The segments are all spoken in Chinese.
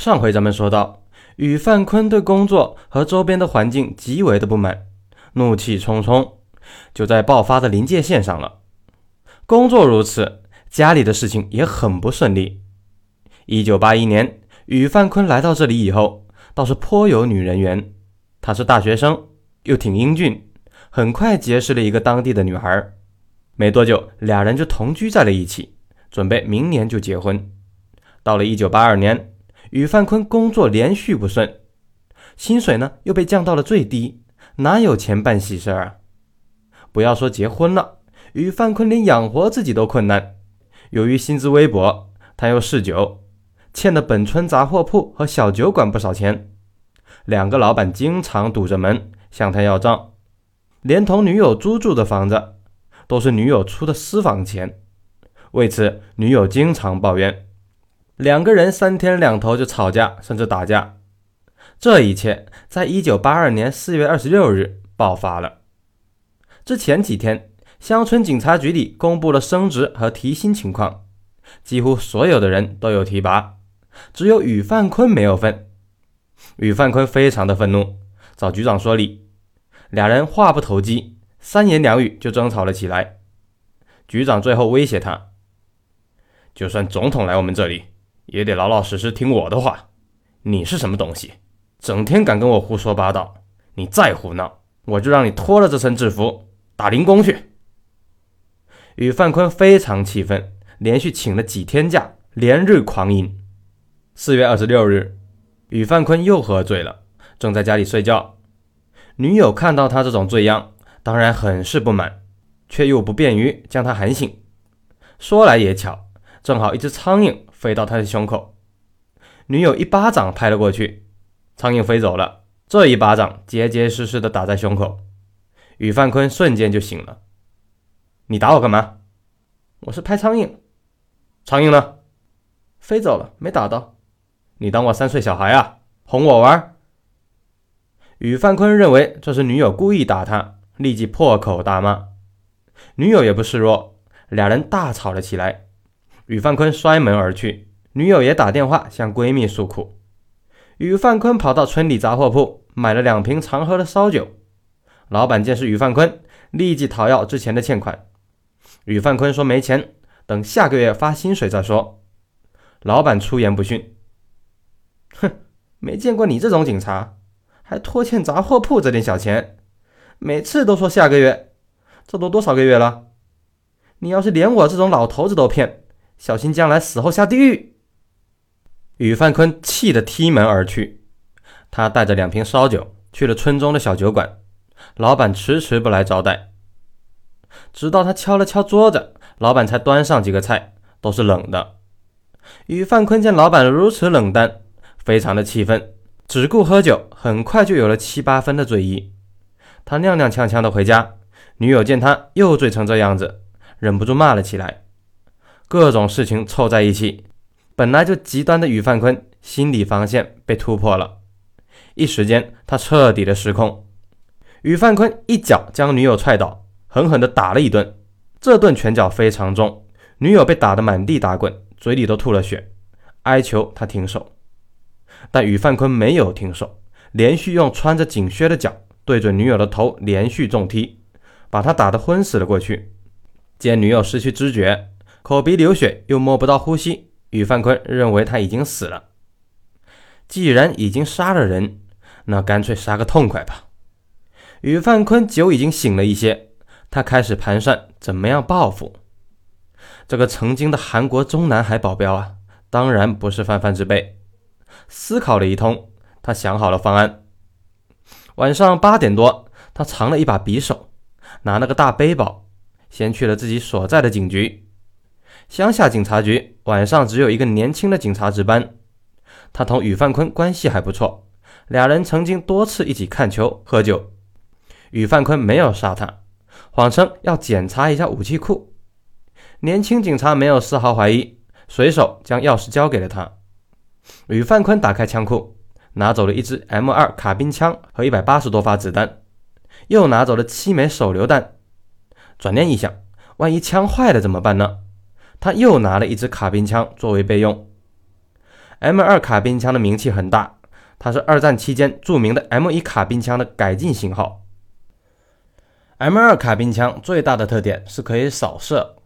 上回咱们说到，宇范坤对工作和周边的环境极为的不满，怒气冲冲，就在爆发的临界线上了。工作如此，家里的事情也很不顺利。一九八一年，宇范坤来到这里以后，倒是颇有女人缘。他是大学生，又挺英俊，很快结识了一个当地的女孩。没多久，俩人就同居在了一起，准备明年就结婚。到了一九八二年。宇范坤工作连续不顺，薪水呢又被降到了最低，哪有钱办喜事儿啊？不要说结婚了，宇范坤连养活自己都困难。由于薪资微薄，他又嗜酒，欠的本村杂货铺和小酒馆不少钱。两个老板经常堵着门向他要账，连同女友租住的房子都是女友出的私房钱。为此，女友经常抱怨。两个人三天两头就吵架，甚至打架。这一切在一九八二年四月二十六日爆发了。之前几天，乡村警察局里公布了升职和提薪情况，几乎所有的人都有提拔，只有宇范坤没有份。宇范坤非常的愤怒，找局长说理。俩人话不投机，三言两语就争吵了起来。局长最后威胁他：“就算总统来我们这里。”也得老老实实听我的话。你是什么东西？整天敢跟我胡说八道！你再胡闹，我就让你脱了这身制服打零工去。宇范坤非常气愤，连续请了几天假，连日狂饮。四月二十六日，宇范坤又喝醉了，正在家里睡觉。女友看到他这种醉样，当然很是不满，却又不便于将他喊醒。说来也巧，正好一只苍蝇。飞到他的胸口，女友一巴掌拍了过去，苍蝇飞走了。这一巴掌结结实实的打在胸口，宇范坤瞬间就醒了。你打我干嘛？我是拍苍蝇。苍蝇呢？飞走了，没打到。你当我三岁小孩啊？哄我玩？宇范坤认为这是女友故意打他，立即破口大骂。女友也不示弱，俩人大吵了起来。宇范坤摔门而去，女友也打电话向闺蜜诉苦。宇范坤跑到村里杂货铺买了两瓶常喝的烧酒。老板见是宇范坤，立即讨要之前的欠款。宇范坤说没钱，等下个月发薪水再说。老板出言不逊：“哼，没见过你这种警察，还拖欠杂货铺这点小钱，每次都说下个月，这都多少个月了？你要是连我这种老头子都骗！”小心将来死后下地狱！宇范坤气得踢门而去。他带着两瓶烧酒去了村中的小酒馆，老板迟迟不来招待，直到他敲了敲桌子，老板才端上几个菜，都是冷的。宇范坤见老板如此冷淡，非常的气愤，只顾喝酒，很快就有了七八分的醉意。他踉踉跄跄的回家，女友见他又醉成这样子，忍不住骂了起来。各种事情凑在一起，本来就极端的宇范坤心理防线被突破了，一时间他彻底的失控。宇范坤一脚将女友踹倒，狠狠地打了一顿，这顿拳脚非常重，女友被打得满地打滚，嘴里都吐了血，哀求他停手。但宇范坤没有停手，连续用穿着警靴的脚对准女友的头连续重踢，把她打得昏死了过去。见女友失去知觉。口鼻流血，又摸不到呼吸，宇范坤认为他已经死了。既然已经杀了人，那干脆杀个痛快吧。宇范坤酒已经醒了一些，他开始盘算怎么样报复这个曾经的韩国中南海保镖啊，当然不是泛泛之辈。思考了一通，他想好了方案。晚上八点多，他藏了一把匕首，拿了个大背包，先去了自己所在的警局。乡下警察局晚上只有一个年轻的警察值班，他同宇范坤关系还不错，俩人曾经多次一起看球喝酒。宇范坤没有杀他，谎称要检查一下武器库。年轻警察没有丝毫怀疑，随手将钥匙交给了他。宇范坤打开枪库，拿走了一支 M2 卡宾枪和一百八十多发子弹，又拿走了七枚手榴弹。转念一想，万一枪坏了怎么办呢？他又拿了一支卡宾枪作为备用 M2 卡宾枪的名气很大，它是二战期间著名的 M1 卡宾枪的改进型号。M2 卡宾枪最大的特点是可以扫射，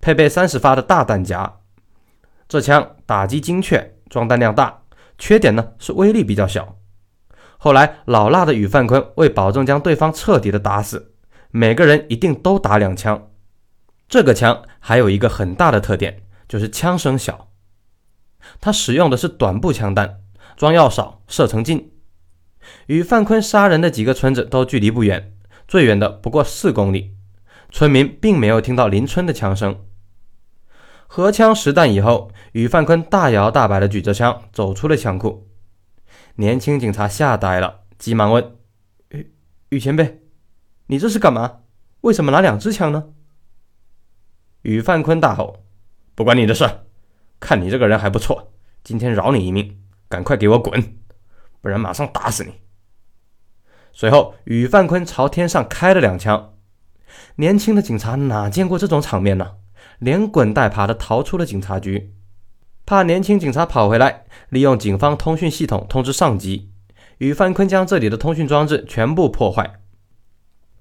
配备三十发的大弹夹。这枪打击精确，装弹量大，缺点呢是威力比较小。后来老辣的宇范坤为保证将对方彻底的打死，每个人一定都打两枪。这个枪还有一个很大的特点，就是枪声小。他使用的是短步枪弹，装药少，射程近。与范坤杀人的几个村子都距离不远，最远的不过四公里，村民并没有听到邻村的枪声。荷枪实弹以后，与范坤大摇大摆地举着枪走出了枪库。年轻警察吓呆了，急忙问：“宇宇前辈，你这是干嘛？为什么拿两支枪呢？”宇范坤大吼：“不关你的事！看你这个人还不错，今天饶你一命，赶快给我滚，不然马上打死你！”随后，宇范坤朝天上开了两枪。年轻的警察哪见过这种场面呢？连滚带爬的逃出了警察局。怕年轻警察跑回来，利用警方通讯系统通知上级，宇范坤将这里的通讯装置全部破坏。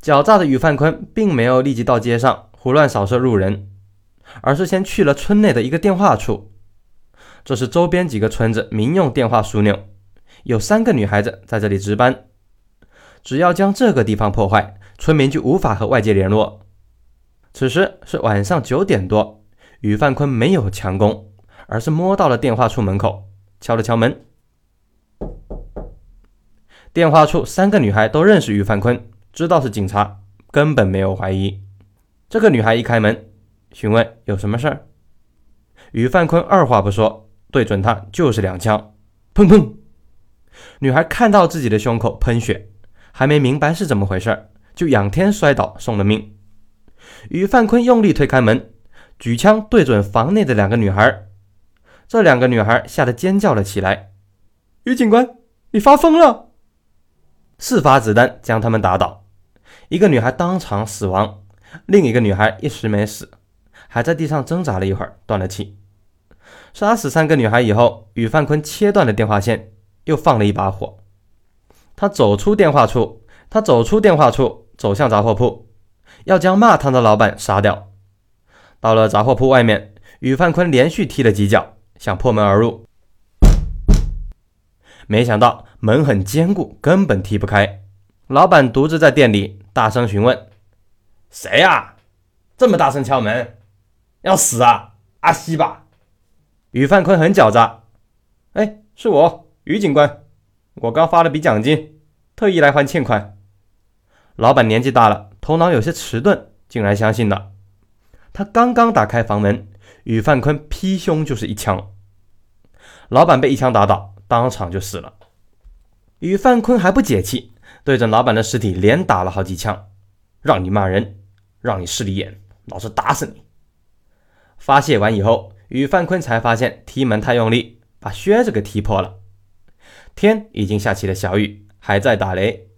狡诈的宇范坤并没有立即到街上胡乱扫射路人，而是先去了村内的一个电话处，这是周边几个村子民用电话枢纽，有三个女孩子在这里值班。只要将这个地方破坏，村民就无法和外界联络。此时是晚上九点多，于范坤没有强攻。而是摸到了电话处门口，敲了敲门。电话处三个女孩都认识于范坤，知道是警察，根本没有怀疑。这个女孩一开门，询问有什么事儿。于范坤二话不说，对准她就是两枪，砰砰！女孩看到自己的胸口喷血，还没明白是怎么回事儿，就仰天摔倒，送了命。于范坤用力推开门，举枪对准房内的两个女孩。这两个女孩吓得尖叫了起来。于警官，你发疯了！四发子弹将他们打倒，一个女孩当场死亡，另一个女孩一时没死，还在地上挣扎了一会儿，断了气。杀死三个女孩以后，宇范坤切断了电话线，又放了一把火。他走出电话处，他走出电话处，走向杂货铺，要将骂他的老板杀掉。到了杂货铺外面，宇范坤连续踢了几脚。想破门而入，没想到门很坚固，根本踢不开。老板独自在店里，大声询问：“谁呀？这么大声敲门，要死啊？阿西吧？”于范坤很狡诈：“哎，是我，于警官，我刚发了笔奖金，特意来还欠款。”老板年纪大了，头脑有些迟钝，竟然相信了。他刚刚打开房门。宇范坤劈胸就是一枪，老板被一枪打倒，当场就死了。宇范坤还不解气，对着老板的尸体连打了好几枪，让你骂人，让你势利眼，老子打死你！发泄完以后，宇范坤才发现踢门太用力，把靴子给踢破了。天已经下起了小雨，还在打雷，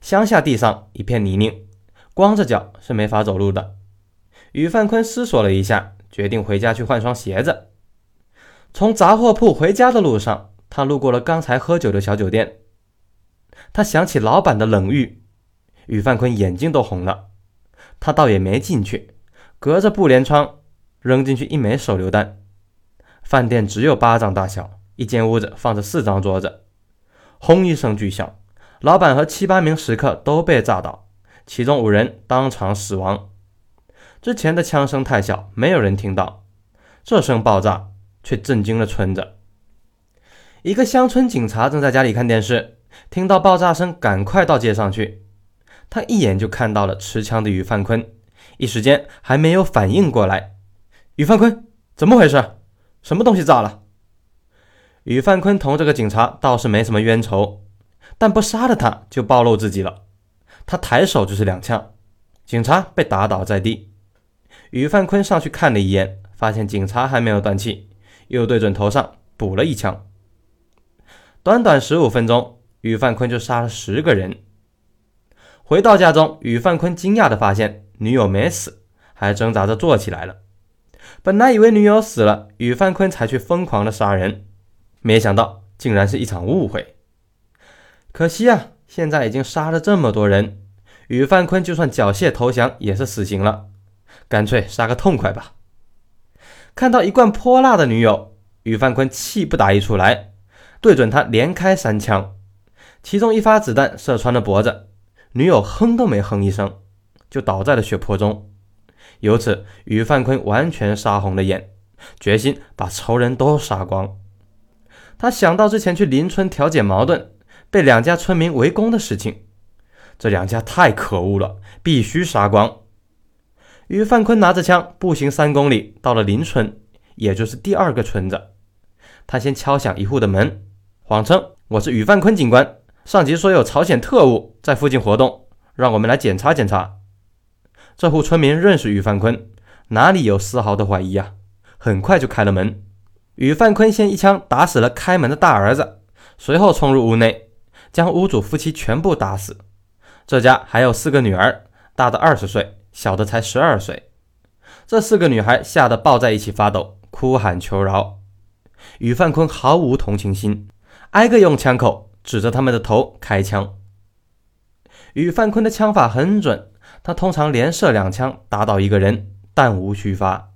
乡下地上一片泥泞，光着脚是没法走路的。宇范坤思索了一下。决定回家去换双鞋子。从杂货铺回家的路上，他路过了刚才喝酒的小酒店。他想起老板的冷遇，宇范坤眼睛都红了。他倒也没进去，隔着布帘窗扔进去一枚手榴弹。饭店只有巴掌大小，一间屋子放着四张桌子。轰一声巨响，老板和七八名食客都被炸倒，其中五人当场死亡。之前的枪声太小，没有人听到。这声爆炸却震惊了村子。一个乡村警察正在家里看电视，听到爆炸声，赶快到街上去。他一眼就看到了持枪的于范坤，一时间还没有反应过来。于范坤，怎么回事？什么东西炸了？于范坤同这个警察倒是没什么冤仇，但不杀了他就暴露自己了。他抬手就是两枪，警察被打倒在地。于范坤上去看了一眼，发现警察还没有断气，又对准头上补了一枪。短短十五分钟，于范坤就杀了十个人。回到家中，于范坤惊讶地发现女友没死，还挣扎着坐起来了。本来以为女友死了，于范坤才去疯狂的杀人，没想到竟然是一场误会。可惜啊，现在已经杀了这么多人，宇范坤就算缴械投降也是死刑了，干脆杀个痛快吧。看到一贯泼辣的女友，宇范坤气不打一处来，对准她连开三枪，其中一发子弹射穿了脖子，女友哼都没哼一声，就倒在了血泊中。由此，于范坤完全杀红了眼，决心把仇人都杀光。他想到之前去邻村调解矛盾，被两家村民围攻的事情，这两家太可恶了，必须杀光。于范坤拿着枪，步行三公里，到了邻村，也就是第二个村子。他先敲响一户的门，谎称我是于范坤警官，上级说有朝鲜特务在附近活动，让我们来检查检查。这户村民认识于范坤，哪里有丝毫的怀疑啊？很快就开了门。于范坤先一枪打死了开门的大儿子，随后冲入屋内，将屋主夫妻全部打死。这家还有四个女儿，大的二十岁。小的才十二岁，这四个女孩吓得抱在一起发抖，哭喊求饶。宇范坤毫无同情心，挨个用枪口指着他们的头开枪。宇范坤的枪法很准，他通常连射两枪打倒一个人，弹无虚发。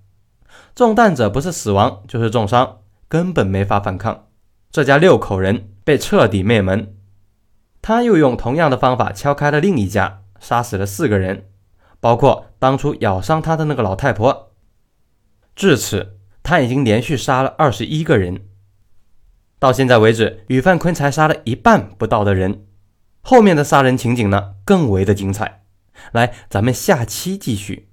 中弹者不是死亡就是重伤，根本没法反抗。这家六口人被彻底灭门。他又用同样的方法敲开了另一家，杀死了四个人。包括当初咬伤他的那个老太婆。至此，他已经连续杀了二十一个人。到现在为止，宇范坤才杀了一半不到的人。后面的杀人情景呢，更为的精彩。来，咱们下期继续。